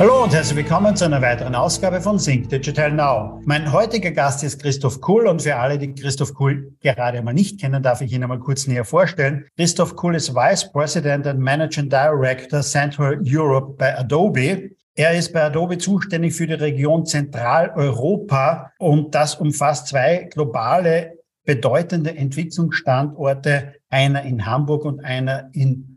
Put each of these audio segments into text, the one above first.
Hallo und herzlich willkommen zu einer weiteren Ausgabe von Think Digital Now. Mein heutiger Gast ist Christoph Kuhl und für alle, die Christoph Kuhl gerade einmal nicht kennen, darf ich ihn einmal kurz näher vorstellen. Christoph Kuhl ist Vice President and Managing Director Central Europe bei Adobe. Er ist bei Adobe zuständig für die Region Zentraleuropa und das umfasst zwei globale bedeutende Entwicklungsstandorte, einer in Hamburg und einer in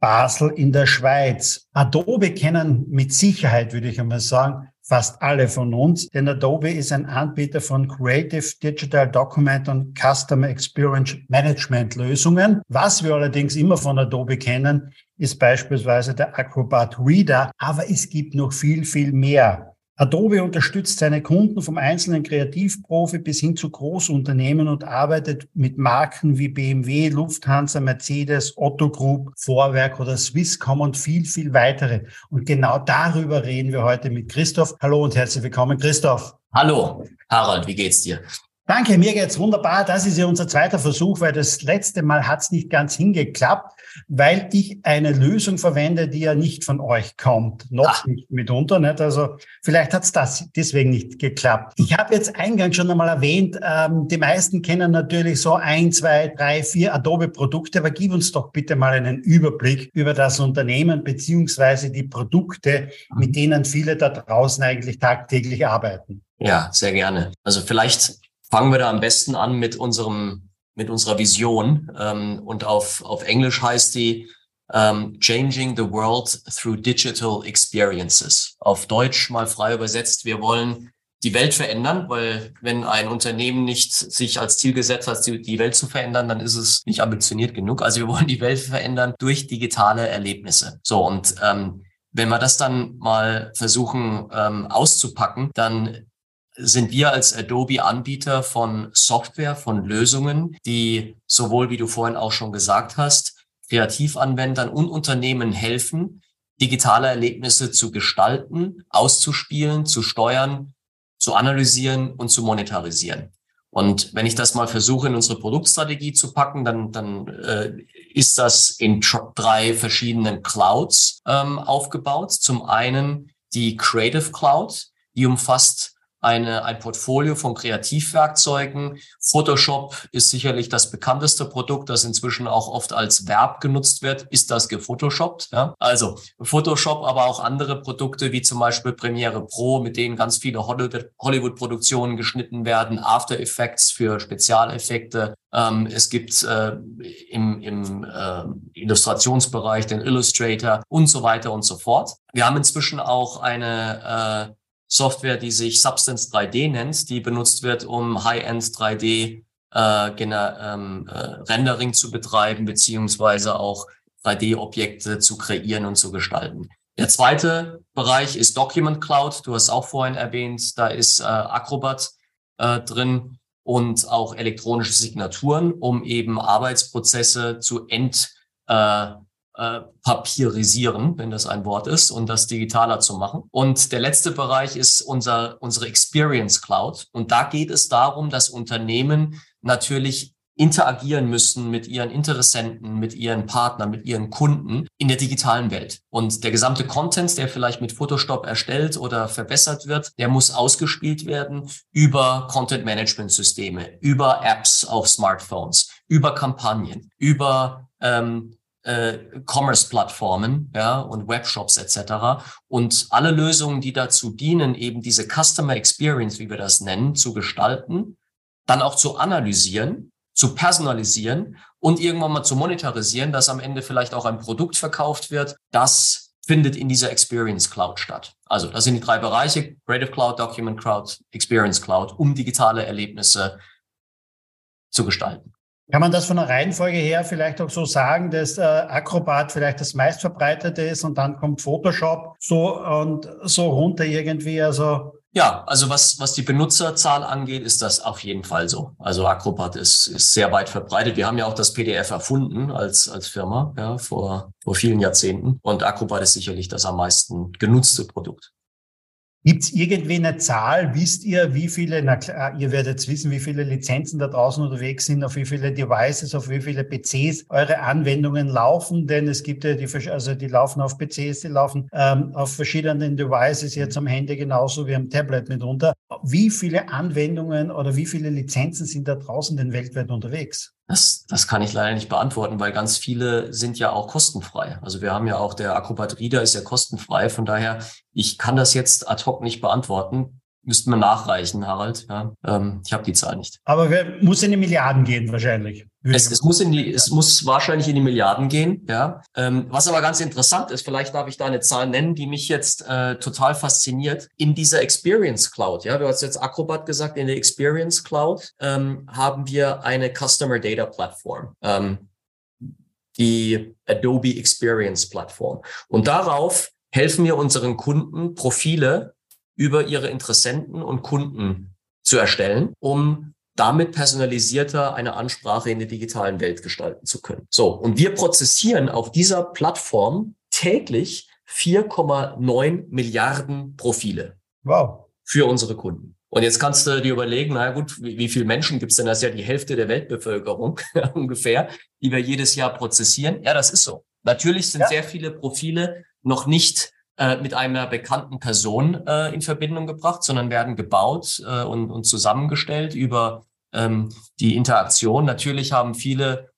Basel in der Schweiz. Adobe kennen mit Sicherheit, würde ich einmal sagen, fast alle von uns, denn Adobe ist ein Anbieter von Creative Digital Document und Customer Experience Management Lösungen. Was wir allerdings immer von Adobe kennen, ist beispielsweise der Acrobat Reader, aber es gibt noch viel, viel mehr. Adobe unterstützt seine Kunden vom einzelnen Kreativprofi bis hin zu Großunternehmen und arbeitet mit Marken wie BMW, Lufthansa, Mercedes, Otto Group, Vorwerk oder Swisscom und viel, viel weitere. Und genau darüber reden wir heute mit Christoph. Hallo und herzlich willkommen, Christoph. Hallo, Harald, wie geht's dir? Danke, mir geht's wunderbar. Das ist ja unser zweiter Versuch, weil das letzte Mal hat's nicht ganz hingeklappt, weil ich eine Lösung verwende, die ja nicht von euch kommt. Noch Ach. nicht mitunter. Nicht? Also vielleicht hat's das deswegen nicht geklappt. Ich habe jetzt eingangs schon einmal erwähnt, ähm, die meisten kennen natürlich so ein, zwei, drei, vier Adobe-Produkte, aber gib uns doch bitte mal einen Überblick über das Unternehmen beziehungsweise die Produkte, mit denen viele da draußen eigentlich tagtäglich arbeiten. Ja, sehr gerne. Also vielleicht fangen wir da am besten an mit unserem, mit unserer Vision. Ähm, und auf, auf Englisch heißt die ähm, Changing the World Through Digital Experiences. Auf Deutsch mal frei übersetzt. Wir wollen die Welt verändern, weil wenn ein Unternehmen nicht sich als Ziel gesetzt hat, die Welt zu verändern, dann ist es nicht ambitioniert genug. Also wir wollen die Welt verändern durch digitale Erlebnisse. So und ähm, wenn wir das dann mal versuchen ähm, auszupacken, dann sind wir als Adobe Anbieter von Software, von Lösungen, die sowohl, wie du vorhin auch schon gesagt hast, Kreativanwendern und Unternehmen helfen, digitale Erlebnisse zu gestalten, auszuspielen, zu steuern, zu analysieren und zu monetarisieren. Und wenn ich das mal versuche, in unsere Produktstrategie zu packen, dann, dann äh, ist das in drei verschiedenen Clouds ähm, aufgebaut. Zum einen die Creative Cloud, die umfasst eine, ein Portfolio von Kreativwerkzeugen. Photoshop ist sicherlich das bekannteste Produkt, das inzwischen auch oft als Verb genutzt wird. Ist das gefotoshoppt? Ja? Also Photoshop, aber auch andere Produkte wie zum Beispiel Premiere Pro, mit denen ganz viele Hollywood-Produktionen geschnitten werden, After Effects für Spezialeffekte. Ähm, es gibt äh, im, im äh, Illustrationsbereich den Illustrator und so weiter und so fort. Wir haben inzwischen auch eine äh, Software, die sich Substance 3D nennt, die benutzt wird, um High-End 3D äh, ähm, äh, Rendering zu betreiben, beziehungsweise auch 3D-Objekte zu kreieren und zu gestalten. Der zweite Bereich ist Document Cloud. Du hast auch vorhin erwähnt, da ist äh, Acrobat äh, drin und auch elektronische Signaturen, um eben Arbeitsprozesse zu ent, äh, äh, papierisieren, wenn das ein Wort ist, und das digitaler zu machen. Und der letzte Bereich ist unser, unsere Experience Cloud. Und da geht es darum, dass Unternehmen natürlich interagieren müssen mit ihren Interessenten, mit ihren Partnern, mit ihren Kunden in der digitalen Welt. Und der gesamte Content, der vielleicht mit Photoshop erstellt oder verbessert wird, der muss ausgespielt werden über Content Management Systeme, über Apps auf Smartphones, über Kampagnen, über ähm, äh, Commerce-Plattformen ja, und Webshops etc. Und alle Lösungen, die dazu dienen, eben diese Customer Experience, wie wir das nennen, zu gestalten, dann auch zu analysieren, zu personalisieren und irgendwann mal zu monetarisieren, dass am Ende vielleicht auch ein Produkt verkauft wird, das findet in dieser Experience Cloud statt. Also das sind die drei Bereiche, Creative Cloud, Document Cloud, Experience Cloud, um digitale Erlebnisse zu gestalten. Kann man das von der Reihenfolge her vielleicht auch so sagen, dass äh, Acrobat vielleicht das meistverbreitete ist und dann kommt Photoshop so und so runter irgendwie, also Ja, also was, was die Benutzerzahl angeht, ist das auf jeden Fall so. Also Acrobat ist, ist sehr weit verbreitet. Wir haben ja auch das PDF erfunden als, als Firma, ja, vor, vor vielen Jahrzehnten. Und Acrobat ist sicherlich das am meisten genutzte Produkt. Gibt es irgendwie eine Zahl? Wisst ihr, wie viele, na klar, ihr werdet wissen, wie viele Lizenzen da draußen unterwegs sind, auf wie viele Devices, auf wie viele PCs eure Anwendungen laufen? Denn es gibt ja die, also die laufen auf PCs, die laufen ähm, auf verschiedenen Devices, jetzt am Handy genauso wie am Tablet mitunter. Wie viele Anwendungen oder wie viele Lizenzen sind da draußen denn weltweit unterwegs? Das, das kann ich leider nicht beantworten, weil ganz viele sind ja auch kostenfrei. Also wir haben ja auch der Acrobat Reader ist ja kostenfrei. Von daher, ich kann das jetzt ad hoc nicht beantworten. Müssten wir nachreichen, Harald. Ja, ähm, ich habe die Zahl nicht. Aber wer, muss in die Milliarden gehen wahrscheinlich. Es, es, muss in die, es muss wahrscheinlich in die Milliarden gehen, ja. Ähm, was aber ganz interessant ist, vielleicht darf ich da eine Zahl nennen, die mich jetzt äh, total fasziniert. In dieser Experience Cloud, ja, du hast jetzt Acrobat gesagt, in der Experience Cloud ähm, haben wir eine Customer Data Platform. Ähm, die Adobe Experience Plattform. Und darauf helfen wir unseren Kunden, Profile über ihre Interessenten und Kunden zu erstellen, um damit personalisierter eine Ansprache in der digitalen Welt gestalten zu können. So, und wir prozessieren auf dieser Plattform täglich 4,9 Milliarden Profile. Wow. Für unsere Kunden. Und jetzt kannst du dir überlegen, na gut, wie, wie viele Menschen gibt es denn? Das ist ja die Hälfte der Weltbevölkerung ungefähr, die wir jedes Jahr prozessieren. Ja, das ist so. Natürlich sind ja. sehr viele Profile noch nicht äh, mit einer bekannten Person äh, in Verbindung gebracht, sondern werden gebaut äh, und, und zusammengestellt über ähm, die Interaktion. Natürlich haben viele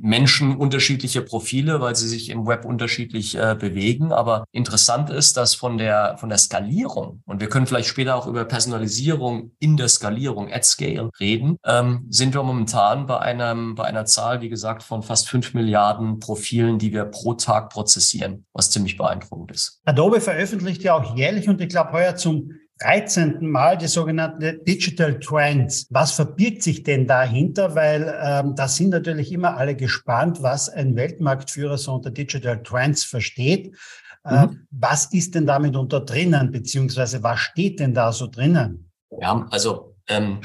Menschen unterschiedliche Profile, weil sie sich im Web unterschiedlich äh, bewegen. Aber interessant ist, dass von der, von der Skalierung, und wir können vielleicht später auch über Personalisierung in der Skalierung at scale reden, ähm, sind wir momentan bei einem, bei einer Zahl, wie gesagt, von fast fünf Milliarden Profilen, die wir pro Tag prozessieren, was ziemlich beeindruckend ist. Adobe veröffentlicht ja auch jährlich und ich glaube heuer zum 13. Mal die sogenannte Digital Trends. Was verbirgt sich denn dahinter? Weil ähm, da sind natürlich immer alle gespannt, was ein Weltmarktführer so unter Digital Trends versteht. Äh, mhm. Was ist denn damit unter drinnen, beziehungsweise was steht denn da so drinnen? Ja, also ähm,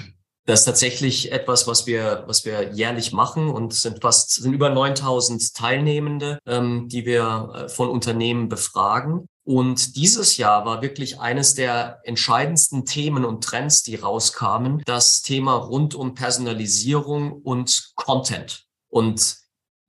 das ist tatsächlich etwas, was wir, was wir jährlich machen und sind fast sind über 9000 Teilnehmende, ähm, die wir äh, von Unternehmen befragen. Und dieses Jahr war wirklich eines der entscheidendsten Themen und Trends, die rauskamen, das Thema rund um Personalisierung und Content. Und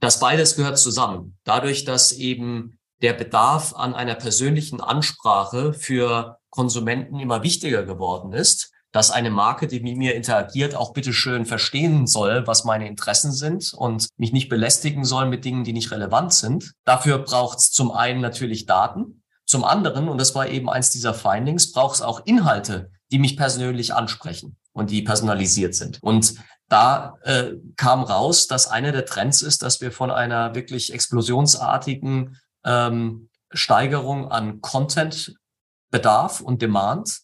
das beides gehört zusammen. Dadurch, dass eben der Bedarf an einer persönlichen Ansprache für Konsumenten immer wichtiger geworden ist, dass eine Marke, die mit mir interagiert, auch bitteschön verstehen soll, was meine Interessen sind und mich nicht belästigen soll mit Dingen, die nicht relevant sind. Dafür braucht es zum einen natürlich Daten, zum anderen, und das war eben eins dieser Findings, braucht es auch Inhalte, die mich persönlich ansprechen und die personalisiert sind. Und da äh, kam raus, dass einer der Trends ist, dass wir von einer wirklich explosionsartigen ähm, Steigerung an Content-Bedarf und Demand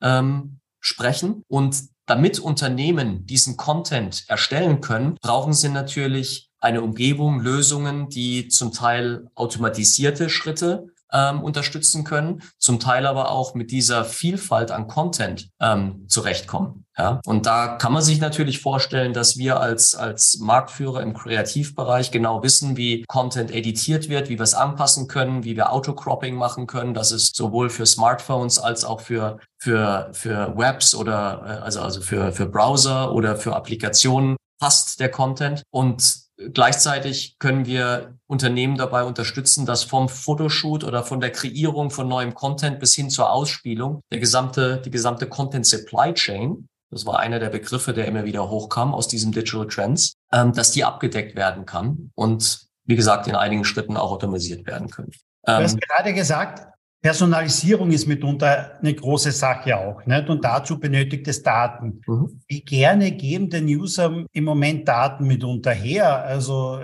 ähm, sprechen. Und damit Unternehmen diesen Content erstellen können, brauchen sie natürlich eine Umgebung, Lösungen, die zum Teil automatisierte Schritte ähm, unterstützen können, zum Teil aber auch mit dieser Vielfalt an Content ähm, zurechtkommen. Ja? Und da kann man sich natürlich vorstellen, dass wir als, als Marktführer im Kreativbereich genau wissen, wie Content editiert wird, wie wir es anpassen können, wie wir Autocropping machen können, dass es sowohl für Smartphones als auch für, für, für Webs oder äh, also, also für, für Browser oder für Applikationen passt der Content. Und Gleichzeitig können wir Unternehmen dabei unterstützen, dass vom Fotoshoot oder von der Kreierung von neuem Content bis hin zur Ausspielung der gesamte, die gesamte Content Supply Chain, das war einer der Begriffe, der immer wieder hochkam aus diesem Digital Trends, ähm, dass die abgedeckt werden kann und wie gesagt in einigen Schritten auch automatisiert werden können. Du hast ähm, gerade gesagt, Personalisierung ist mitunter eine große Sache auch. Nicht? Und dazu benötigt es Daten. Mhm. Wie gerne geben den Usern im Moment Daten mitunter her? Also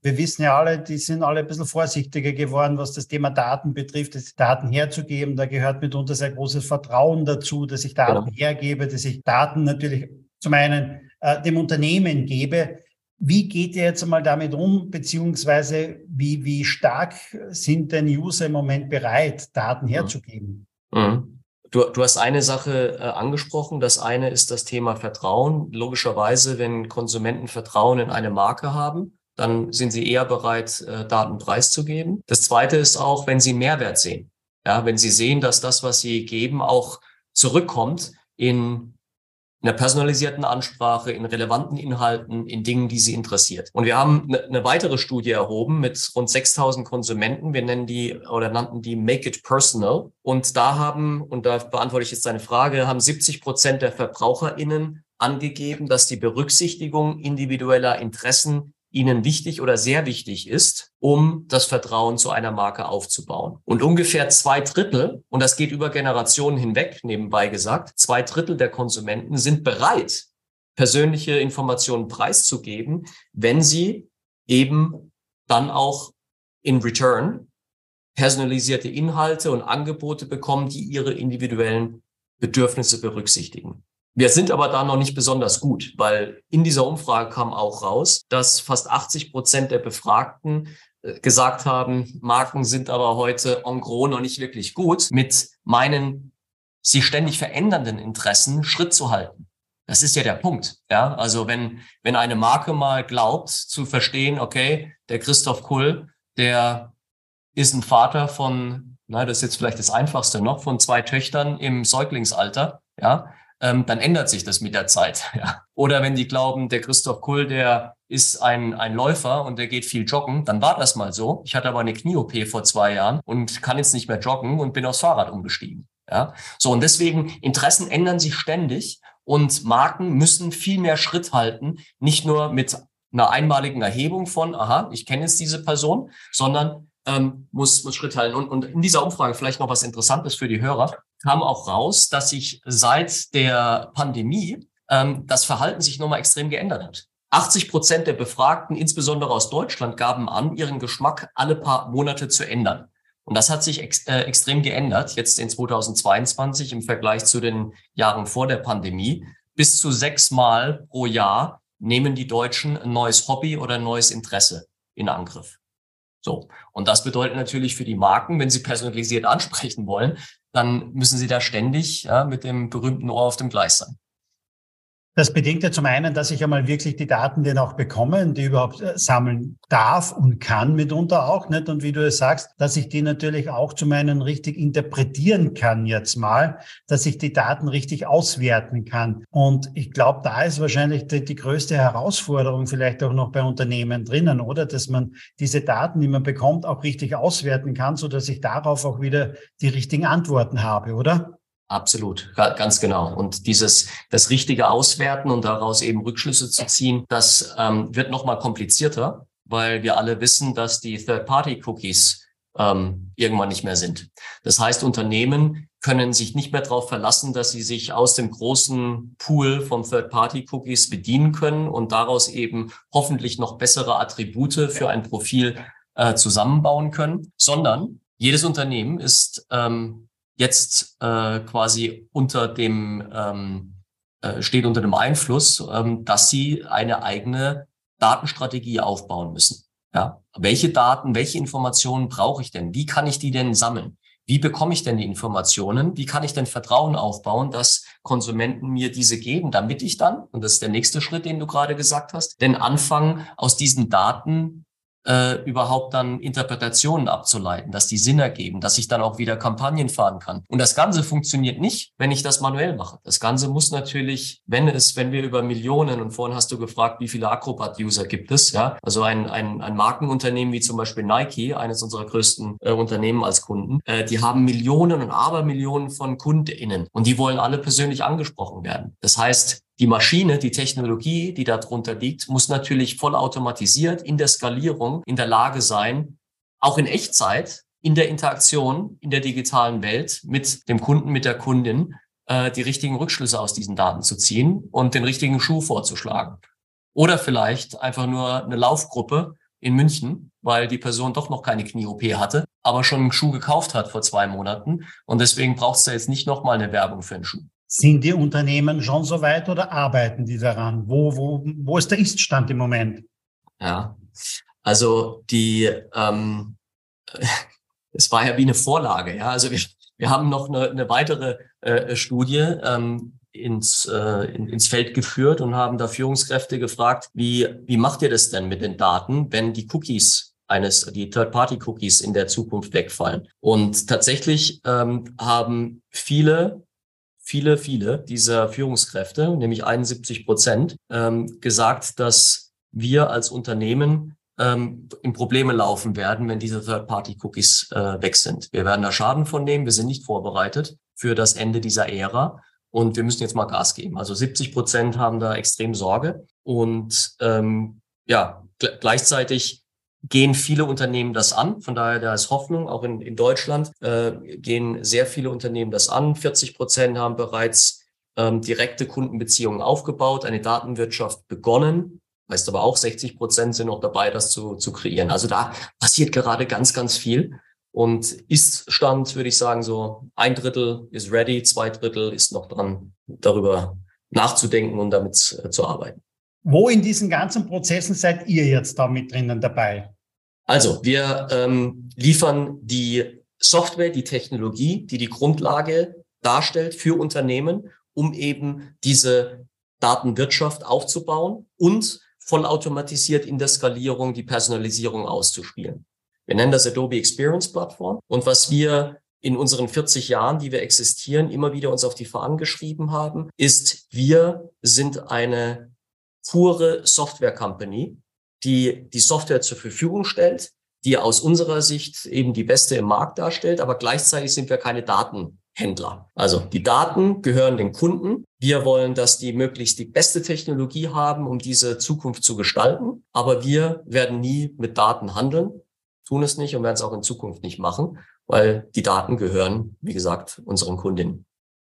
wir wissen ja alle, die sind alle ein bisschen vorsichtiger geworden, was das Thema Daten betrifft, das Daten herzugeben. Da gehört mitunter sehr großes Vertrauen dazu, dass ich Daten genau. hergebe, dass ich Daten natürlich zum einen äh, dem Unternehmen gebe. Wie geht ihr jetzt einmal damit um, beziehungsweise wie, wie stark sind denn User im Moment bereit, Daten herzugeben? Mhm. Du, du hast eine Sache äh, angesprochen. Das eine ist das Thema Vertrauen. Logischerweise, wenn Konsumenten Vertrauen in eine Marke haben, dann sind sie eher bereit, äh, Daten preiszugeben. Das zweite ist auch, wenn sie Mehrwert sehen. Ja, wenn sie sehen, dass das, was sie geben, auch zurückkommt in in der personalisierten Ansprache, in relevanten Inhalten, in Dingen, die sie interessiert. Und wir haben eine, eine weitere Studie erhoben mit rund 6000 Konsumenten. Wir nennen die oder nannten die Make It Personal. Und da haben, und da beantworte ich jetzt deine Frage, haben 70 Prozent der VerbraucherInnen angegeben, dass die Berücksichtigung individueller Interessen ihnen wichtig oder sehr wichtig ist, um das Vertrauen zu einer Marke aufzubauen. Und ungefähr zwei Drittel, und das geht über Generationen hinweg, nebenbei gesagt, zwei Drittel der Konsumenten sind bereit, persönliche Informationen preiszugeben, wenn sie eben dann auch in Return personalisierte Inhalte und Angebote bekommen, die ihre individuellen Bedürfnisse berücksichtigen. Wir sind aber da noch nicht besonders gut, weil in dieser Umfrage kam auch raus, dass fast 80 Prozent der Befragten äh, gesagt haben, Marken sind aber heute en gros noch nicht wirklich gut, mit meinen sich ständig verändernden Interessen Schritt zu halten. Das ist ja der Punkt. Ja, also wenn, wenn eine Marke mal glaubt zu verstehen, okay, der Christoph Kull, der ist ein Vater von, na, das ist jetzt vielleicht das einfachste noch, von zwei Töchtern im Säuglingsalter, ja, ähm, dann ändert sich das mit der Zeit. Ja. Oder wenn die glauben, der Christoph Kull, der ist ein, ein Läufer und der geht viel joggen, dann war das mal so. Ich hatte aber eine Knie-OP vor zwei Jahren und kann jetzt nicht mehr joggen und bin aufs Fahrrad umgestiegen. Ja. So, und deswegen, Interessen ändern sich ständig und Marken müssen viel mehr Schritt halten, nicht nur mit einer einmaligen Erhebung von, aha, ich kenne jetzt diese Person, sondern ähm, muss, muss Schritt halten. Und, und in dieser Umfrage vielleicht noch was Interessantes für die Hörer kam auch raus, dass sich seit der Pandemie ähm, das Verhalten sich nochmal extrem geändert hat. 80 Prozent der Befragten, insbesondere aus Deutschland, gaben an, ihren Geschmack alle paar Monate zu ändern. Und das hat sich ex äh, extrem geändert, jetzt in 2022 im Vergleich zu den Jahren vor der Pandemie. Bis zu sechsmal pro Jahr nehmen die Deutschen ein neues Hobby oder ein neues Interesse in Angriff. So. Und das bedeutet natürlich für die Marken, wenn sie personalisiert ansprechen wollen, dann müssen sie da ständig ja, mit dem berühmten Ohr auf dem Gleis sein. Das bedingt ja zum einen, dass ich einmal wirklich die Daten dann auch bekomme, die überhaupt äh, sammeln darf und kann mitunter auch, nicht? Und wie du es sagst, dass ich die natürlich auch zu meinen richtig interpretieren kann jetzt mal, dass ich die Daten richtig auswerten kann. Und ich glaube, da ist wahrscheinlich die, die größte Herausforderung vielleicht auch noch bei Unternehmen drinnen, oder? Dass man diese Daten, die man bekommt, auch richtig auswerten kann, so dass ich darauf auch wieder die richtigen Antworten habe, oder? Absolut, ganz genau. Und dieses, das richtige Auswerten und daraus eben Rückschlüsse zu ziehen, das ähm, wird nochmal komplizierter, weil wir alle wissen, dass die Third-Party-Cookies ähm, irgendwann nicht mehr sind. Das heißt, Unternehmen können sich nicht mehr darauf verlassen, dass sie sich aus dem großen Pool von Third-Party-Cookies bedienen können und daraus eben hoffentlich noch bessere Attribute für ein Profil äh, zusammenbauen können, sondern jedes Unternehmen ist ähm, jetzt äh, quasi unter dem ähm, äh, steht unter dem Einfluss, ähm, dass sie eine eigene Datenstrategie aufbauen müssen. Ja, welche Daten, welche Informationen brauche ich denn? Wie kann ich die denn sammeln? Wie bekomme ich denn die Informationen? Wie kann ich denn Vertrauen aufbauen, dass Konsumenten mir diese geben, damit ich dann, und das ist der nächste Schritt, den du gerade gesagt hast, denn anfangen, aus diesen Daten äh, überhaupt dann Interpretationen abzuleiten, dass die Sinn ergeben, dass ich dann auch wieder Kampagnen fahren kann. Und das Ganze funktioniert nicht, wenn ich das manuell mache. Das Ganze muss natürlich, wenn es, wenn wir über Millionen, und vorhin hast du gefragt, wie viele Acrobat-User gibt es, ja, also ein, ein, ein Markenunternehmen wie zum Beispiel Nike, eines unserer größten äh, Unternehmen als Kunden, äh, die haben Millionen und Abermillionen von KundInnen und die wollen alle persönlich angesprochen werden. Das heißt, die Maschine, die Technologie, die darunter liegt, muss natürlich voll automatisiert in der Skalierung in der Lage sein, auch in Echtzeit, in der Interaktion, in der digitalen Welt mit dem Kunden, mit der Kundin, äh, die richtigen Rückschlüsse aus diesen Daten zu ziehen und den richtigen Schuh vorzuschlagen. Oder vielleicht einfach nur eine Laufgruppe in München, weil die Person doch noch keine Knie-OP hatte, aber schon einen Schuh gekauft hat vor zwei Monaten. Und deswegen braucht es da jetzt nicht nochmal eine Werbung für einen Schuh. Sind die Unternehmen schon so weit oder arbeiten die daran? Wo, wo, wo ist der Iststand im Moment? Ja, also die, ähm, es war ja wie eine Vorlage, ja. Also wir, wir haben noch eine, eine weitere äh, Studie ähm, ins, äh, in, ins Feld geführt und haben da Führungskräfte gefragt, wie, wie macht ihr das denn mit den Daten, wenn die Cookies eines, die Third-Party-Cookies in der Zukunft wegfallen? Und tatsächlich ähm, haben viele viele, viele dieser Führungskräfte, nämlich 71 Prozent, ähm, gesagt, dass wir als Unternehmen ähm, in Probleme laufen werden, wenn diese Third-Party-Cookies äh, weg sind. Wir werden da Schaden von nehmen. Wir sind nicht vorbereitet für das Ende dieser Ära. Und wir müssen jetzt mal Gas geben. Also 70 Prozent haben da extrem Sorge. Und ähm, ja, gleichzeitig gehen viele Unternehmen das an. Von daher, da ist Hoffnung. Auch in, in Deutschland äh, gehen sehr viele Unternehmen das an. 40 Prozent haben bereits ähm, direkte Kundenbeziehungen aufgebaut, eine Datenwirtschaft begonnen. Heißt aber auch, 60 Prozent sind noch dabei, das zu, zu kreieren. Also da passiert gerade ganz, ganz viel. Und ist Stand, würde ich sagen, so ein Drittel ist ready, zwei Drittel ist noch dran, darüber nachzudenken und damit äh, zu arbeiten. Wo in diesen ganzen Prozessen seid ihr jetzt da mit drinnen dabei? Also, wir ähm, liefern die Software, die Technologie, die die Grundlage darstellt für Unternehmen, um eben diese Datenwirtschaft aufzubauen und vollautomatisiert in der Skalierung die Personalisierung auszuspielen. Wir nennen das Adobe Experience Plattform. Und was wir in unseren 40 Jahren, die wir existieren, immer wieder uns auf die Fahnen geschrieben haben, ist, wir sind eine pure Software Company, die die Software zur Verfügung stellt, die aus unserer Sicht eben die beste im Markt darstellt, aber gleichzeitig sind wir keine Datenhändler. Also die Daten gehören den Kunden. Wir wollen, dass die möglichst die beste Technologie haben, um diese Zukunft zu gestalten, aber wir werden nie mit Daten handeln, tun es nicht und werden es auch in Zukunft nicht machen, weil die Daten gehören, wie gesagt, unseren Kundinnen.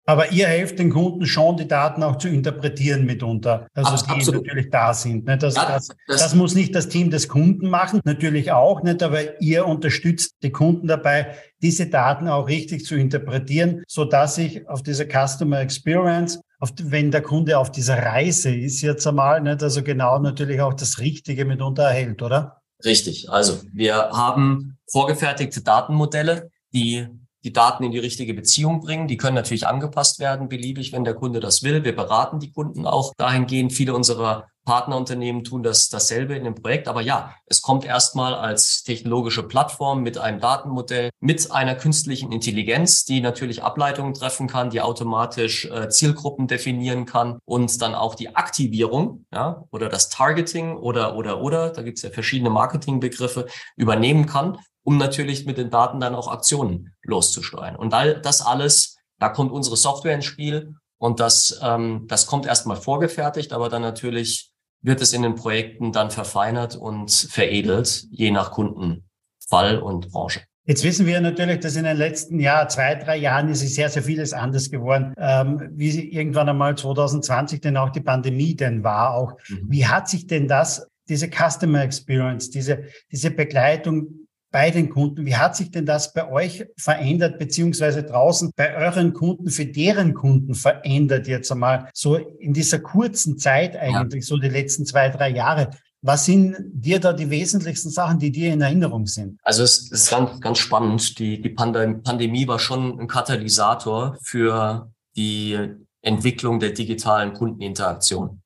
Aber ihr helft den Kunden schon, die Daten auch zu interpretieren mitunter. Also Abs die absolut. natürlich da sind. Nicht? Das, ja, das, das, das, muss nicht das Team des Kunden machen, natürlich auch nicht, aber ihr unterstützt die Kunden dabei, diese Daten auch richtig zu interpretieren, so dass ich auf dieser Customer Experience, auf, wenn der Kunde auf dieser Reise ist jetzt einmal, nicht, also genau natürlich auch das Richtige mitunter erhält, oder? Richtig. Also wir haben vorgefertigte Datenmodelle, die die Daten in die richtige Beziehung bringen. Die können natürlich angepasst werden, beliebig, wenn der Kunde das will. Wir beraten die Kunden auch dahingehend. Viele unserer Partnerunternehmen tun das dasselbe in dem Projekt. Aber ja, es kommt erstmal als technologische Plattform mit einem Datenmodell, mit einer künstlichen Intelligenz, die natürlich Ableitungen treffen kann, die automatisch äh, Zielgruppen definieren kann und dann auch die Aktivierung ja, oder das Targeting oder oder oder, da gibt es ja verschiedene Marketingbegriffe, übernehmen kann um natürlich mit den Daten dann auch Aktionen loszusteuern. Und all das alles, da kommt unsere Software ins Spiel und das, ähm, das kommt erstmal vorgefertigt, aber dann natürlich wird es in den Projekten dann verfeinert und veredelt, je nach Kundenfall und Branche. Jetzt wissen wir natürlich, dass in den letzten Jahr, zwei, drei Jahren ist sehr, sehr vieles anders geworden. Ähm, wie irgendwann einmal 2020 denn auch die Pandemie denn war auch. Mhm. Wie hat sich denn das, diese Customer Experience, diese, diese Begleitung bei den Kunden. Wie hat sich denn das bei euch verändert, beziehungsweise draußen bei euren Kunden, für deren Kunden verändert jetzt einmal so in dieser kurzen Zeit eigentlich, ja. so die letzten zwei, drei Jahre? Was sind dir da die wesentlichsten Sachen, die dir in Erinnerung sind? Also es ist ganz, ganz spannend. Die, die Pandemie war schon ein Katalysator für die Entwicklung der digitalen Kundeninteraktion.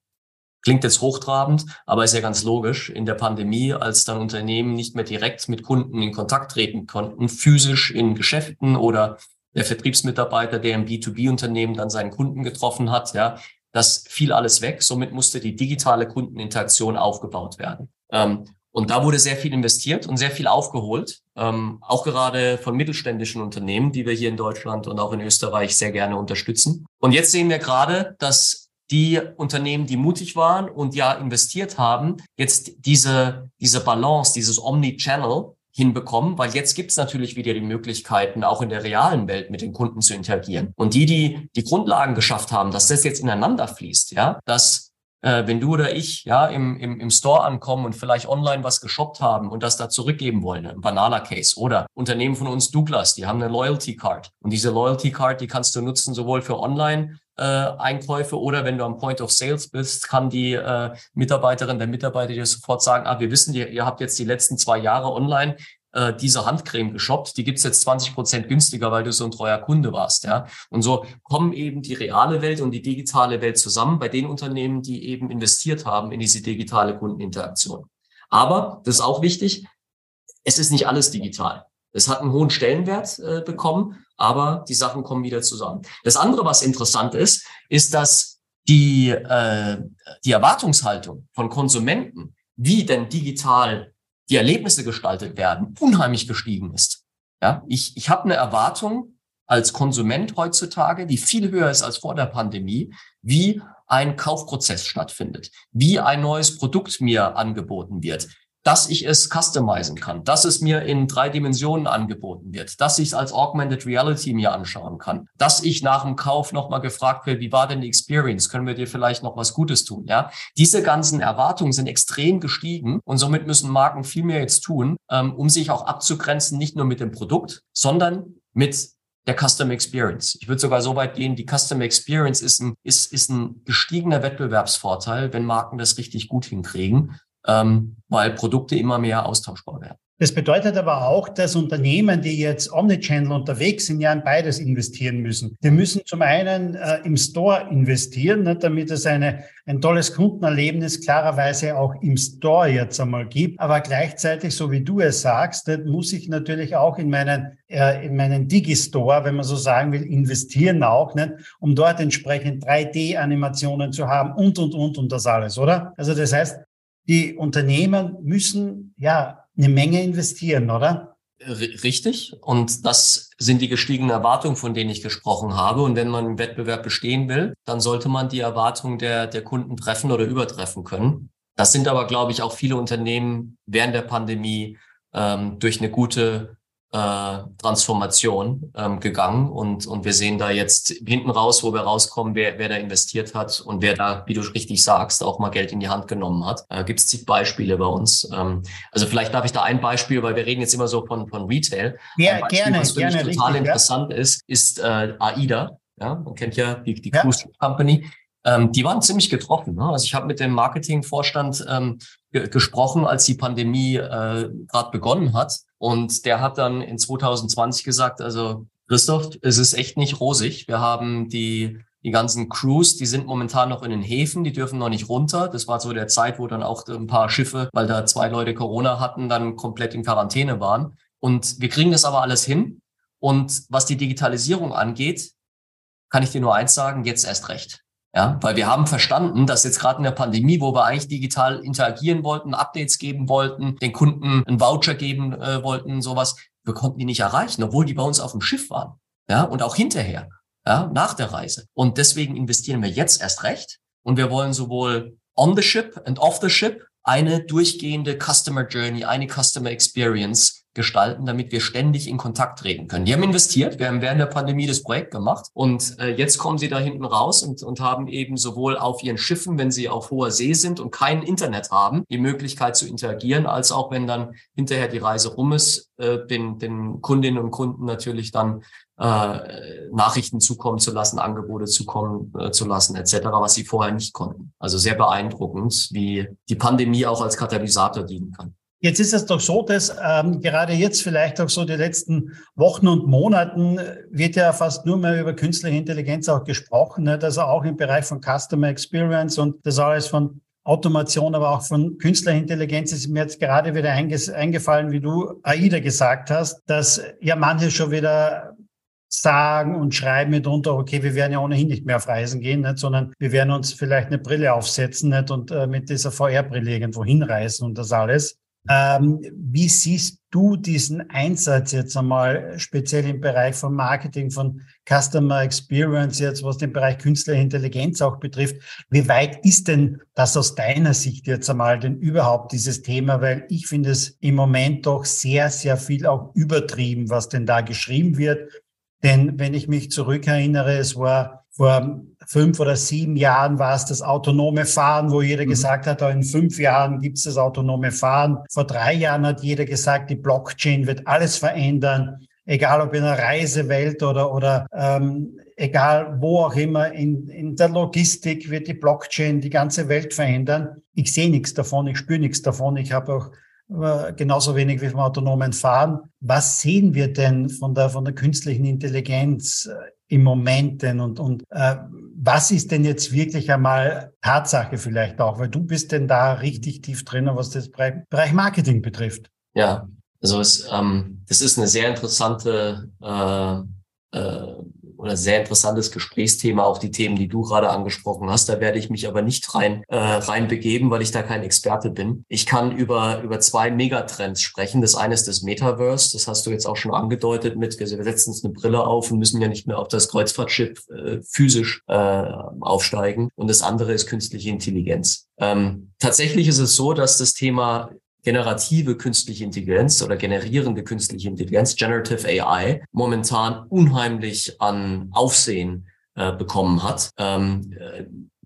Klingt jetzt hochtrabend, aber ist ja ganz logisch. In der Pandemie, als dann Unternehmen nicht mehr direkt mit Kunden in Kontakt treten konnten, physisch in Geschäften oder der Vertriebsmitarbeiter, der im B2B-Unternehmen dann seinen Kunden getroffen hat, ja, das fiel alles weg. Somit musste die digitale Kundeninteraktion aufgebaut werden. Ähm, und da wurde sehr viel investiert und sehr viel aufgeholt, ähm, auch gerade von mittelständischen Unternehmen, die wir hier in Deutschland und auch in Österreich sehr gerne unterstützen. Und jetzt sehen wir gerade, dass die Unternehmen, die mutig waren und ja investiert haben, jetzt diese, diese Balance, dieses Omni-Channel hinbekommen, weil jetzt gibt es natürlich wieder die Möglichkeiten, auch in der realen Welt mit den Kunden zu interagieren. Und die, die die Grundlagen geschafft haben, dass das jetzt ineinander fließt, ja, dass äh, wenn du oder ich ja im, im, im Store ankommen und vielleicht online was geshoppt haben und das da zurückgeben wollen, ein banaler Case. Oder Unternehmen von uns, Douglas, die haben eine Loyalty Card. Und diese Loyalty Card, die kannst du nutzen sowohl für online äh, Einkäufe oder wenn du am Point of Sales bist, kann die äh, Mitarbeiterin, der Mitarbeiter dir sofort sagen, ah, wir wissen, ihr, ihr habt jetzt die letzten zwei Jahre online äh, diese Handcreme geshoppt, die gibt's jetzt 20 Prozent günstiger, weil du so ein treuer Kunde warst. Ja? Und so kommen eben die reale Welt und die digitale Welt zusammen bei den Unternehmen, die eben investiert haben in diese digitale Kundeninteraktion. Aber, das ist auch wichtig, es ist nicht alles digital. Es hat einen hohen Stellenwert äh, bekommen, aber die Sachen kommen wieder zusammen. Das andere, was interessant ist, ist, dass die, äh, die Erwartungshaltung von Konsumenten, wie denn digital die Erlebnisse gestaltet werden, unheimlich gestiegen ist. Ja, ich, ich habe eine Erwartung als Konsument heutzutage, die viel höher ist als vor der Pandemie, wie ein Kaufprozess stattfindet, wie ein neues Produkt mir angeboten wird, dass ich es customizen kann, dass es mir in drei Dimensionen angeboten wird, dass ich es als Augmented Reality mir anschauen kann, dass ich nach dem Kauf nochmal gefragt werde, wie war denn die Experience? Können wir dir vielleicht noch was Gutes tun? Ja, diese ganzen Erwartungen sind extrem gestiegen und somit müssen Marken viel mehr jetzt tun, ähm, um sich auch abzugrenzen, nicht nur mit dem Produkt, sondern mit der Customer Experience. Ich würde sogar so weit gehen, die Customer Experience ist ein, ist, ist ein gestiegener Wettbewerbsvorteil, wenn Marken das richtig gut hinkriegen ähm, weil Produkte immer mehr austauschbar werden. Das bedeutet aber auch, dass Unternehmen, die jetzt Omnichannel unterwegs sind, ja in beides investieren müssen. Die müssen zum einen äh, im Store investieren, ne, damit es eine, ein tolles Kundenerlebnis klarerweise auch im Store jetzt einmal gibt. Aber gleichzeitig, so wie du es sagst, muss ich natürlich auch in meinen, äh, in meinen Digistore, wenn man so sagen will, investieren auch, ne, um dort entsprechend 3D-Animationen zu haben und, und, und, und das alles, oder? Also das heißt, die Unternehmen müssen ja eine Menge investieren, oder? Richtig. Und das sind die gestiegenen Erwartungen, von denen ich gesprochen habe. Und wenn man im Wettbewerb bestehen will, dann sollte man die Erwartungen der, der Kunden treffen oder übertreffen können. Das sind aber, glaube ich, auch viele Unternehmen während der Pandemie ähm, durch eine gute äh, Transformation ähm, gegangen und, und wir sehen da jetzt hinten raus, wo wir rauskommen, wer, wer da investiert hat und wer da, wie du richtig sagst, auch mal Geld in die Hand genommen hat. Äh, Gibt es zig Beispiele bei uns. Ähm, also vielleicht darf ich da ein Beispiel, weil wir reden jetzt immer so von, von Retail. Ja, Beispiel, gerne. Was für gerne, mich total richtig, interessant ja. ist, ist äh, AIDA. Ja, man kennt ja die, die ja. Cruise Company. Ähm, die waren ziemlich getroffen. Ne? Also ich habe mit dem Marketingvorstand ähm, gesprochen, als die Pandemie äh, gerade begonnen hat. Und der hat dann in 2020 gesagt, also Christoph, es ist echt nicht rosig. Wir haben die, die ganzen Crews, die sind momentan noch in den Häfen, die dürfen noch nicht runter. Das war so der Zeit, wo dann auch ein paar Schiffe, weil da zwei Leute Corona hatten, dann komplett in Quarantäne waren. Und wir kriegen das aber alles hin. Und was die Digitalisierung angeht, kann ich dir nur eins sagen, jetzt erst recht. Ja, weil wir haben verstanden, dass jetzt gerade in der Pandemie, wo wir eigentlich digital interagieren wollten, Updates geben wollten, den Kunden einen Voucher geben äh, wollten, sowas, wir konnten die nicht erreichen, obwohl die bei uns auf dem Schiff waren. Ja, und auch hinterher, ja, nach der Reise. Und deswegen investieren wir jetzt erst recht. Und wir wollen sowohl on the ship and off the ship eine durchgehende Customer Journey, eine Customer Experience gestalten, damit wir ständig in Kontakt treten können. Die haben investiert, wir haben während der Pandemie das Projekt gemacht und äh, jetzt kommen sie da hinten raus und, und haben eben sowohl auf ihren Schiffen, wenn sie auf hoher See sind und kein Internet haben, die Möglichkeit zu interagieren, als auch wenn dann hinterher die Reise rum ist, äh, den, den Kundinnen und Kunden natürlich dann äh, Nachrichten zukommen zu lassen, Angebote zukommen äh, zu lassen, etc., was sie vorher nicht konnten. Also sehr beeindruckend, wie die Pandemie auch als Katalysator dienen kann. Jetzt ist es doch so, dass ähm, gerade jetzt vielleicht auch so die letzten Wochen und Monaten wird ja fast nur mehr über künstliche Intelligenz auch gesprochen, ne? also auch im Bereich von Customer Experience und das alles von Automation, aber auch von künstlicher Intelligenz ist mir jetzt gerade wieder eingefallen, wie du AIDA gesagt hast, dass ja manche schon wieder sagen und schreiben mitunter, okay, wir werden ja ohnehin nicht mehr auf Reisen gehen, nicht, sondern wir werden uns vielleicht eine Brille aufsetzen nicht, und äh, mit dieser VR-Brille irgendwo hinreisen und das alles. Ähm, wie siehst du diesen Einsatz jetzt einmal speziell im Bereich von Marketing, von Customer Experience, jetzt was den Bereich künstliche Intelligenz auch betrifft? Wie weit ist denn das aus deiner Sicht jetzt einmal denn überhaupt dieses Thema? Weil ich finde es im Moment doch sehr, sehr viel auch übertrieben, was denn da geschrieben wird. Denn wenn ich mich zurückerinnere, es war vor fünf oder sieben Jahren war es das autonome Fahren, wo jeder mhm. gesagt hat, in fünf Jahren gibt es das autonome Fahren. Vor drei Jahren hat jeder gesagt, die Blockchain wird alles verändern, egal ob in der Reisewelt oder, oder ähm, egal wo auch immer, in, in der Logistik wird die Blockchain die ganze Welt verändern. Ich sehe nichts davon, ich spüre nichts davon. Ich habe auch genauso wenig wie vom autonomen Fahren. Was sehen wir denn von der, von der künstlichen Intelligenz äh, im Moment denn und, und äh, was ist denn jetzt wirklich einmal Tatsache vielleicht auch, weil du bist denn da richtig tief drin, was das Bereich Marketing betrifft. Ja, also es, ähm, das ist eine sehr interessante äh, äh, oder sehr interessantes Gesprächsthema, auch die Themen, die du gerade angesprochen hast. Da werde ich mich aber nicht rein, äh, rein begeben, weil ich da kein Experte bin. Ich kann über, über zwei Megatrends sprechen. Das eine ist das Metaverse. Das hast du jetzt auch schon angedeutet mit, wir setzen uns eine Brille auf und müssen ja nicht mehr auf das Kreuzfahrtschiff äh, physisch äh, aufsteigen. Und das andere ist künstliche Intelligenz. Ähm, tatsächlich ist es so, dass das Thema generative künstliche Intelligenz oder generierende künstliche Intelligenz, Generative AI, momentan unheimlich an Aufsehen äh, bekommen hat. Ähm,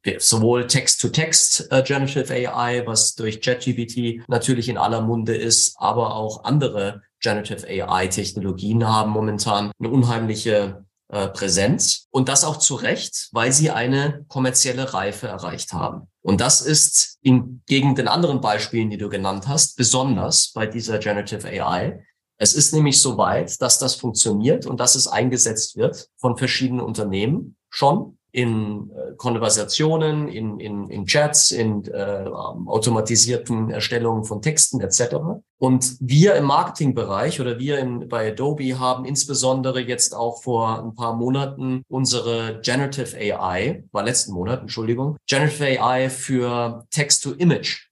äh, sowohl Text-to-Text äh, Generative AI, was durch ChatGPT natürlich in aller Munde ist, aber auch andere Generative AI-Technologien haben momentan eine unheimliche äh, Präsenz und das auch zu Recht, weil sie eine kommerzielle Reife erreicht haben. Und das ist in, gegen den anderen Beispielen, die du genannt hast, besonders bei dieser Generative AI. Es ist nämlich so weit, dass das funktioniert und dass es eingesetzt wird von verschiedenen Unternehmen schon in äh, Konversationen, in, in, in Chats, in äh, automatisierten Erstellungen von Texten etc. Und wir im Marketingbereich oder wir in, bei Adobe haben insbesondere jetzt auch vor ein paar Monaten unsere Generative AI, war letzten Monat, Entschuldigung, Generative AI für Text-to-Image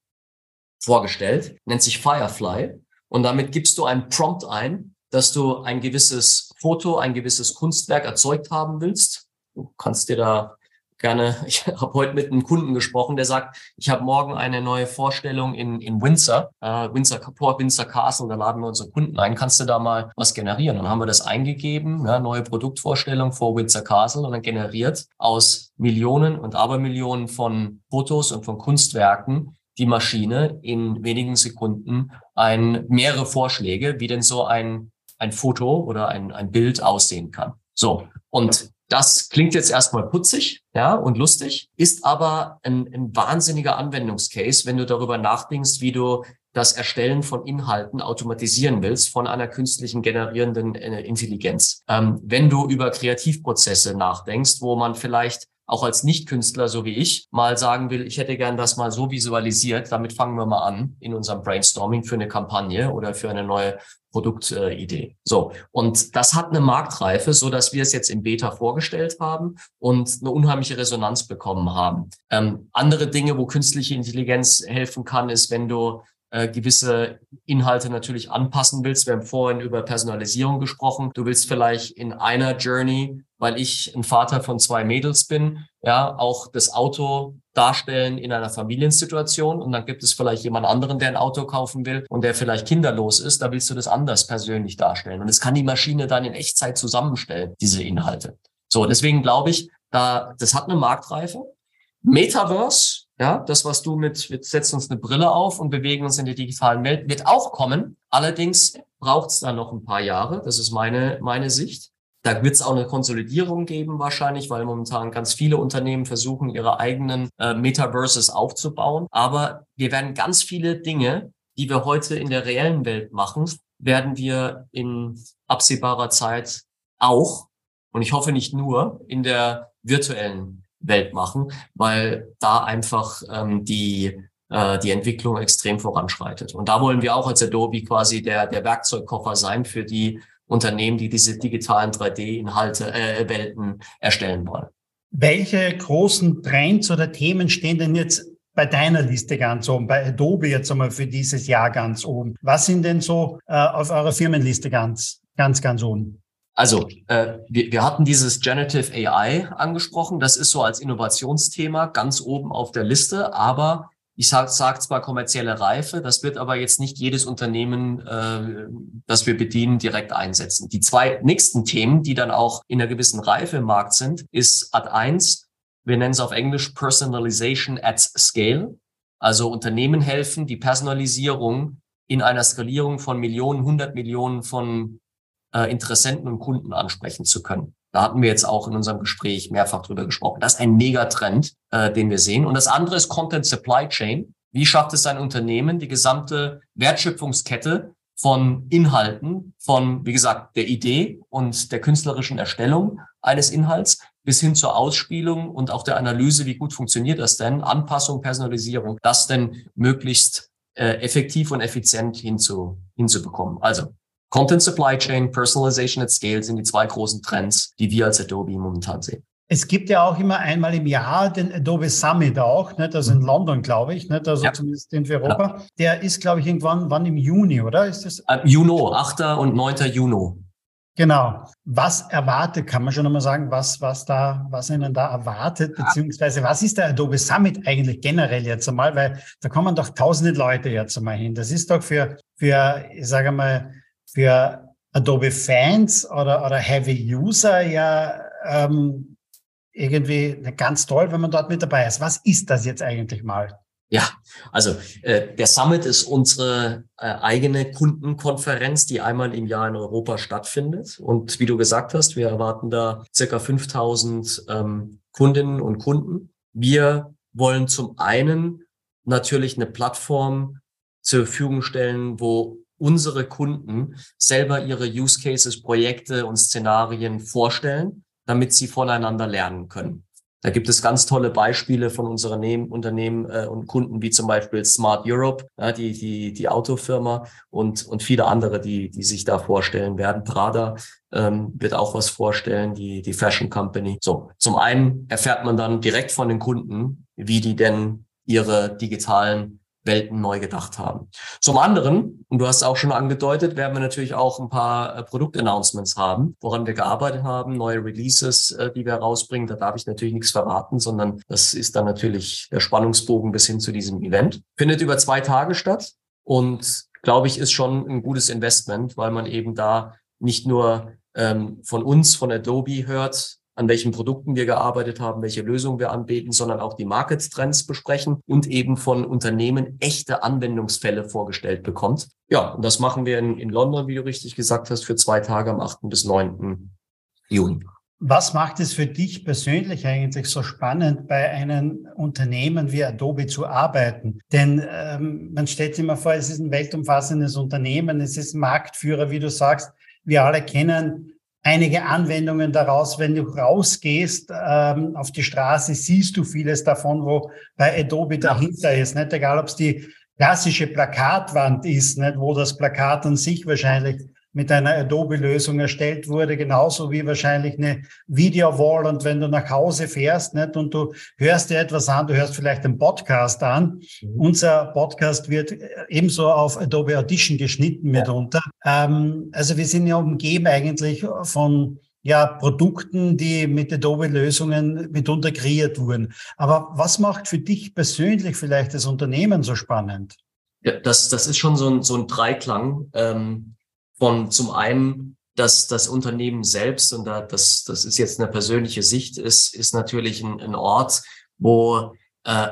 vorgestellt, nennt sich Firefly. Und damit gibst du ein Prompt ein, dass du ein gewisses Foto, ein gewisses Kunstwerk erzeugt haben willst du kannst dir da gerne, ich habe heute mit einem Kunden gesprochen, der sagt, ich habe morgen eine neue Vorstellung in, in Windsor, äh, Windsor, Port Windsor Castle, da laden wir unsere Kunden ein, kannst du da mal was generieren? Dann haben wir das eingegeben, ja, neue Produktvorstellung vor Windsor Castle und dann generiert aus Millionen und Abermillionen von Fotos und von Kunstwerken die Maschine in wenigen Sekunden ein, mehrere Vorschläge, wie denn so ein, ein Foto oder ein, ein Bild aussehen kann. So. Und das klingt jetzt erstmal putzig, ja, und lustig, ist aber ein, ein wahnsinniger Anwendungscase, wenn du darüber nachdenkst, wie du das Erstellen von Inhalten automatisieren willst von einer künstlichen generierenden äh, Intelligenz. Ähm, wenn du über Kreativprozesse nachdenkst, wo man vielleicht auch als Nicht-Künstler, so wie ich, mal sagen will, ich hätte gern das mal so visualisiert, damit fangen wir mal an in unserem Brainstorming für eine Kampagne oder für eine neue Produktidee. so. Und das hat eine Marktreife, so dass wir es jetzt im Beta vorgestellt haben und eine unheimliche Resonanz bekommen haben. Ähm, andere Dinge, wo künstliche Intelligenz helfen kann, ist, wenn du äh, gewisse Inhalte natürlich anpassen willst. Wir haben vorhin über Personalisierung gesprochen. Du willst vielleicht in einer Journey, weil ich ein Vater von zwei Mädels bin, ja, auch das Auto darstellen in einer Familiensituation und dann gibt es vielleicht jemand anderen, der ein Auto kaufen will und der vielleicht kinderlos ist, da willst du das anders persönlich darstellen. Und es kann die Maschine dann in Echtzeit zusammenstellen, diese Inhalte. So, deswegen glaube ich, da, das hat eine Marktreife. Metaverse ja, das, was du mit, wir setzen uns eine Brille auf und bewegen uns in der digitalen Welt, wird auch kommen. Allerdings braucht es da noch ein paar Jahre. Das ist meine, meine Sicht. Da wird es auch eine Konsolidierung geben wahrscheinlich, weil momentan ganz viele Unternehmen versuchen, ihre eigenen äh, Metaverses aufzubauen. Aber wir werden ganz viele Dinge, die wir heute in der reellen Welt machen, werden wir in absehbarer Zeit auch, und ich hoffe nicht nur, in der virtuellen Welt machen, weil da einfach ähm, die äh, die Entwicklung extrem voranschreitet. Und da wollen wir auch als Adobe quasi der, der Werkzeugkoffer sein für die Unternehmen, die diese digitalen 3D-Inhalte, äh, Welten erstellen wollen. Welche großen Trends oder Themen stehen denn jetzt bei deiner Liste ganz oben, bei Adobe jetzt einmal für dieses Jahr ganz oben? Was sind denn so äh, auf eurer Firmenliste ganz, ganz, ganz oben? Also, äh, wir, wir hatten dieses Generative AI angesprochen. Das ist so als Innovationsthema ganz oben auf der Liste. Aber ich sage sag zwar kommerzielle Reife, das wird aber jetzt nicht jedes Unternehmen, äh, das wir bedienen, direkt einsetzen. Die zwei nächsten Themen, die dann auch in einer gewissen Reife im Markt sind, ist Ad 1, wir nennen es auf Englisch Personalization at Scale. Also Unternehmen helfen, die Personalisierung in einer Skalierung von Millionen, hundert Millionen von äh, Interessenten und Kunden ansprechen zu können. Da hatten wir jetzt auch in unserem Gespräch mehrfach drüber gesprochen. Das ist ein Megatrend, äh, den wir sehen. Und das andere ist Content Supply Chain. Wie schafft es ein Unternehmen, die gesamte Wertschöpfungskette von Inhalten, von, wie gesagt, der Idee und der künstlerischen Erstellung eines Inhalts bis hin zur Ausspielung und auch der Analyse, wie gut funktioniert das denn, Anpassung, Personalisierung, das denn möglichst äh, effektiv und effizient hinzu, hinzubekommen. Also Content Supply Chain, Personalization at Scale sind die zwei großen Trends, die wir als Adobe momentan sehen. Es gibt ja auch immer einmal im Jahr den Adobe Summit auch, nicht? also in mhm. London, glaube ich, nicht? also ja. zumindest in Europa. Ja. Der ist, glaube ich, irgendwann wann im Juni, oder? Ist das? Äh, Juno, 8. und 9. Juni. Genau. Was erwartet, kann man schon einmal sagen, was, was da, was Ihnen da erwartet, beziehungsweise was ist der Adobe Summit eigentlich generell jetzt einmal, weil da kommen doch tausende Leute jetzt einmal hin. Das ist doch für, für, ich sage mal, für Adobe Fans oder, oder Heavy User ja ähm, irgendwie ganz toll, wenn man dort mit dabei ist. Was ist das jetzt eigentlich mal? Ja, also äh, der Summit ist unsere äh, eigene Kundenkonferenz, die einmal im Jahr in Europa stattfindet. Und wie du gesagt hast, wir erwarten da circa 5000 ähm, Kundinnen und Kunden. Wir wollen zum einen natürlich eine Plattform zur Verfügung stellen, wo unsere Kunden selber ihre Use Cases, Projekte und Szenarien vorstellen damit sie voneinander lernen können. Da gibt es ganz tolle Beispiele von unseren Unternehmen äh, und Kunden, wie zum Beispiel Smart Europe, die, die, die Autofirma und, und viele andere, die, die sich da vorstellen werden. Prada ähm, wird auch was vorstellen, die, die Fashion Company. So, zum einen erfährt man dann direkt von den Kunden, wie die denn ihre digitalen Welten neu gedacht haben. Zum anderen, und du hast auch schon angedeutet, werden wir natürlich auch ein paar äh, Produktannouncements haben, woran wir gearbeitet haben, neue Releases, äh, die wir rausbringen. Da darf ich natürlich nichts verraten, sondern das ist dann natürlich der Spannungsbogen bis hin zu diesem Event. Findet über zwei Tage statt und glaube ich, ist schon ein gutes Investment, weil man eben da nicht nur ähm, von uns, von Adobe hört, an welchen Produkten wir gearbeitet haben, welche Lösungen wir anbieten, sondern auch die Market Trends besprechen und eben von Unternehmen echte Anwendungsfälle vorgestellt bekommt. Ja, und das machen wir in, in London, wie du richtig gesagt hast, für zwei Tage am 8. bis 9. Juni. Was macht es für dich persönlich eigentlich so spannend, bei einem Unternehmen wie Adobe zu arbeiten? Denn ähm, man stellt sich immer vor, es ist ein weltumfassendes Unternehmen, es ist Marktführer, wie du sagst. Wir alle kennen einige Anwendungen daraus. Wenn du rausgehst ähm, auf die Straße, siehst du vieles davon, wo bei Adobe dahinter ist. Nicht egal, ob es die klassische Plakatwand ist, nicht, wo das Plakat an sich wahrscheinlich mit einer Adobe-Lösung erstellt wurde, genauso wie wahrscheinlich eine Video-Wall. Und wenn du nach Hause fährst nicht, und du hörst dir etwas an, du hörst vielleicht einen Podcast an. Mhm. Unser Podcast wird ebenso auf Adobe Audition geschnitten ja. mitunter. Ähm, also wir sind ja umgeben eigentlich von ja, Produkten, die mit Adobe-Lösungen mitunter kreiert wurden. Aber was macht für dich persönlich vielleicht das Unternehmen so spannend? Ja, das, das ist schon so ein, so ein Dreiklang. Ähm von zum einen, dass das Unternehmen selbst, und da, das, das ist jetzt eine persönliche Sicht, ist, ist natürlich ein, ein Ort, wo äh,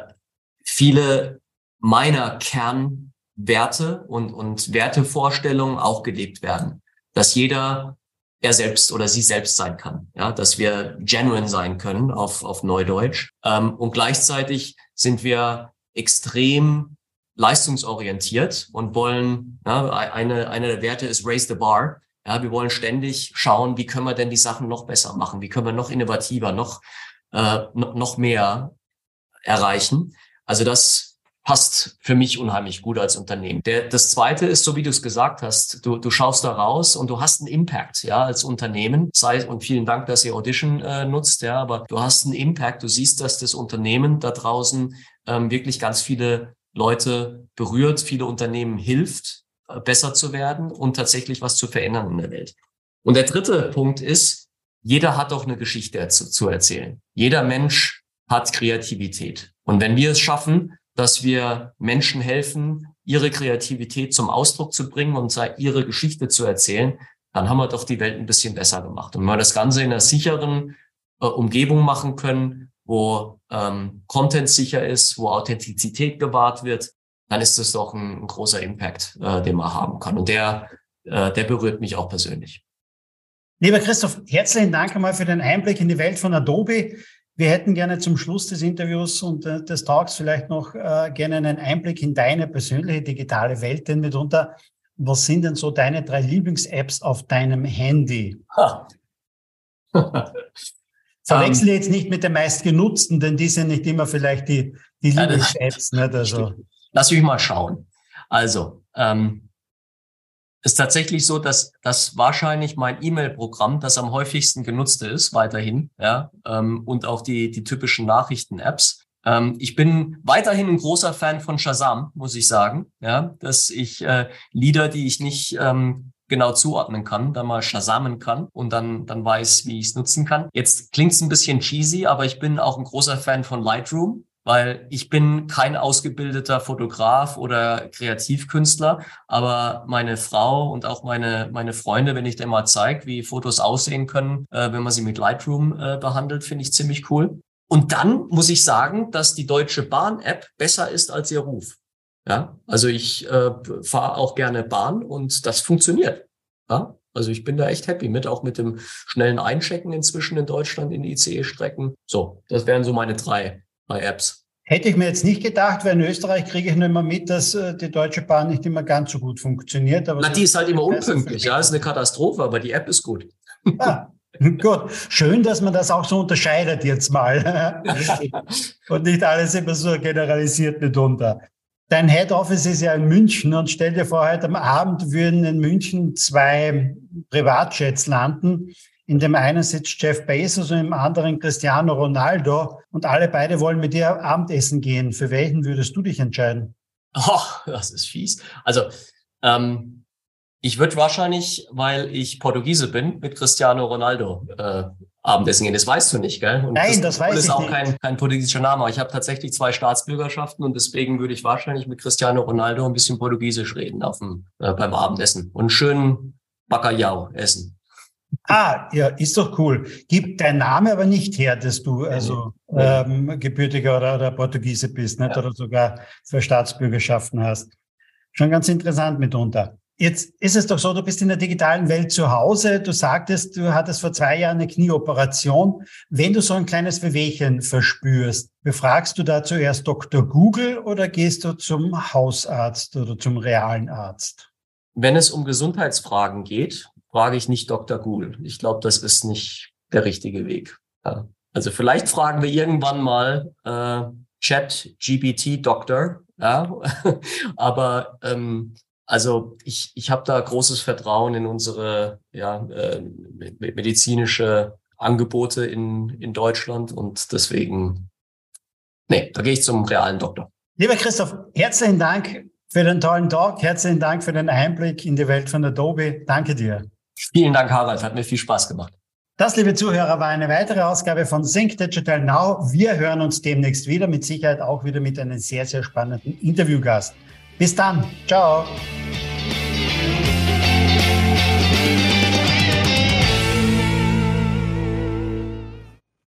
viele meiner Kernwerte und, und Wertevorstellungen auch gelebt werden. Dass jeder er selbst oder sie selbst sein kann. Ja, dass wir genuine sein können auf, auf Neudeutsch. Ähm, und gleichzeitig sind wir extrem leistungsorientiert und wollen, ja, eine, eine der Werte ist Raise the Bar. Ja, wir wollen ständig schauen, wie können wir denn die Sachen noch besser machen? Wie können wir noch innovativer, noch, äh, noch mehr erreichen? Also das passt für mich unheimlich gut als Unternehmen. Der, das zweite ist, so wie du es gesagt hast, du, du schaust da raus und du hast einen Impact, ja, als Unternehmen. Sei, und vielen Dank, dass ihr Audition äh, nutzt, ja, aber du hast einen Impact. Du siehst, dass das Unternehmen da draußen ähm, wirklich ganz viele Leute berührt, viele Unternehmen hilft, äh, besser zu werden und tatsächlich was zu verändern in der Welt. Und der dritte Punkt ist, jeder hat doch eine Geschichte zu, zu erzählen. Jeder Mensch hat Kreativität. Und wenn wir es schaffen, dass wir Menschen helfen, ihre Kreativität zum Ausdruck zu bringen und ihre Geschichte zu erzählen, dann haben wir doch die Welt ein bisschen besser gemacht. Und wenn wir das Ganze in einer sicheren äh, Umgebung machen können, wo ähm, Content sicher ist, wo Authentizität gewahrt wird, dann ist das doch ein, ein großer Impact, äh, den man haben kann. Und der, äh, der berührt mich auch persönlich. Lieber Christoph, herzlichen Dank einmal für den Einblick in die Welt von Adobe. Wir hätten gerne zum Schluss des Interviews und äh, des Talks vielleicht noch äh, gerne einen Einblick in deine persönliche digitale Welt, denn mitunter, was sind denn so deine drei Lieblings-Apps auf deinem Handy? Verwechsel um, jetzt nicht mit den meistgenutzten, denn die sind nicht immer vielleicht die, die Lieblings-Apps. Also. Lass mich mal schauen. Also, ähm, ist tatsächlich so, dass das wahrscheinlich mein E-Mail-Programm das am häufigsten genutzte ist, weiterhin, ja, ähm, und auch die, die typischen Nachrichten-Apps. Ähm, ich bin weiterhin ein großer Fan von Shazam, muss ich sagen, ja, dass ich äh, Lieder, die ich nicht ähm, genau zuordnen kann, dann mal shazamen kann und dann, dann weiß, wie ich es nutzen kann. Jetzt klingt es ein bisschen cheesy, aber ich bin auch ein großer Fan von Lightroom weil ich bin kein ausgebildeter Fotograf oder Kreativkünstler, aber meine Frau und auch meine, meine Freunde, wenn ich dir mal zeige, wie Fotos aussehen können, äh, wenn man sie mit Lightroom äh, behandelt, finde ich ziemlich cool. Und dann muss ich sagen, dass die Deutsche Bahn-App besser ist als ihr Ruf. Ja, also ich äh, fahre auch gerne Bahn und das funktioniert. Ja, also ich bin da echt happy mit, auch mit dem schnellen Einchecken inzwischen in Deutschland in ICE-Strecken. So, das wären so meine drei bei Apps. Hätte ich mir jetzt nicht gedacht, weil in Österreich kriege ich nur immer mit, dass äh, die Deutsche Bahn nicht immer ganz so gut funktioniert. Aber Na, die ist halt immer unpünktlich. Ja, ist eine Katastrophe, aber die App ist gut. Ah, gut. Schön, dass man das auch so unterscheidet jetzt mal. und nicht alles immer so generalisiert mitunter. Dein Head Office ist ja in München und stell dir vor, heute am Abend würden in München zwei Privatjets landen. In dem einen sitzt Jeff Bezos und im anderen Cristiano Ronaldo und alle beide wollen mit dir Abendessen gehen. Für welchen würdest du dich entscheiden? Oh, das ist fies. Also, ähm, ich würde wahrscheinlich, weil ich Portugiese bin, mit Cristiano Ronaldo äh, Abendessen gehen. Das weißt du nicht, gell? Und Nein, das, das weiß ich nicht. Das ist auch kein, kein portugiesischer Name. Aber ich habe tatsächlich zwei Staatsbürgerschaften und deswegen würde ich wahrscheinlich mit Cristiano Ronaldo ein bisschen Portugiesisch reden auf dem, äh, beim Abendessen und schönen Bacalhau essen. Ah, ja, ist doch cool. Gibt dein Name aber nicht her, dass du also ähm, gebürtiger oder, oder Portugiese bist, nicht? Ja. oder sogar für Staatsbürgerschaften hast. Schon ganz interessant mitunter. Jetzt ist es doch so, du bist in der digitalen Welt zu Hause. Du sagtest, du hattest vor zwei Jahren eine Knieoperation. Wenn du so ein kleines Wehwehchen verspürst, befragst du da zuerst Dr. Google oder gehst du zum Hausarzt oder zum realen Arzt? Wenn es um Gesundheitsfragen geht, frage ich nicht Dr. Google. Ich glaube, das ist nicht der richtige Weg. Also vielleicht fragen wir irgendwann mal äh, Chat GPT Doktor. Ja, aber ähm, also ich, ich habe da großes Vertrauen in unsere ja, äh, medizinische Angebote in, in Deutschland und deswegen, nee, da gehe ich zum realen Doktor. Lieber Christoph, herzlichen Dank für den tollen Talk, herzlichen Dank für den Einblick in die Welt von Adobe. Danke dir. Vielen Dank, Harald. Hat mir viel Spaß gemacht. Das, liebe Zuhörer, war eine weitere Ausgabe von Sync Digital Now. Wir hören uns demnächst wieder, mit Sicherheit auch wieder mit einem sehr, sehr spannenden Interviewgast. Bis dann. Ciao.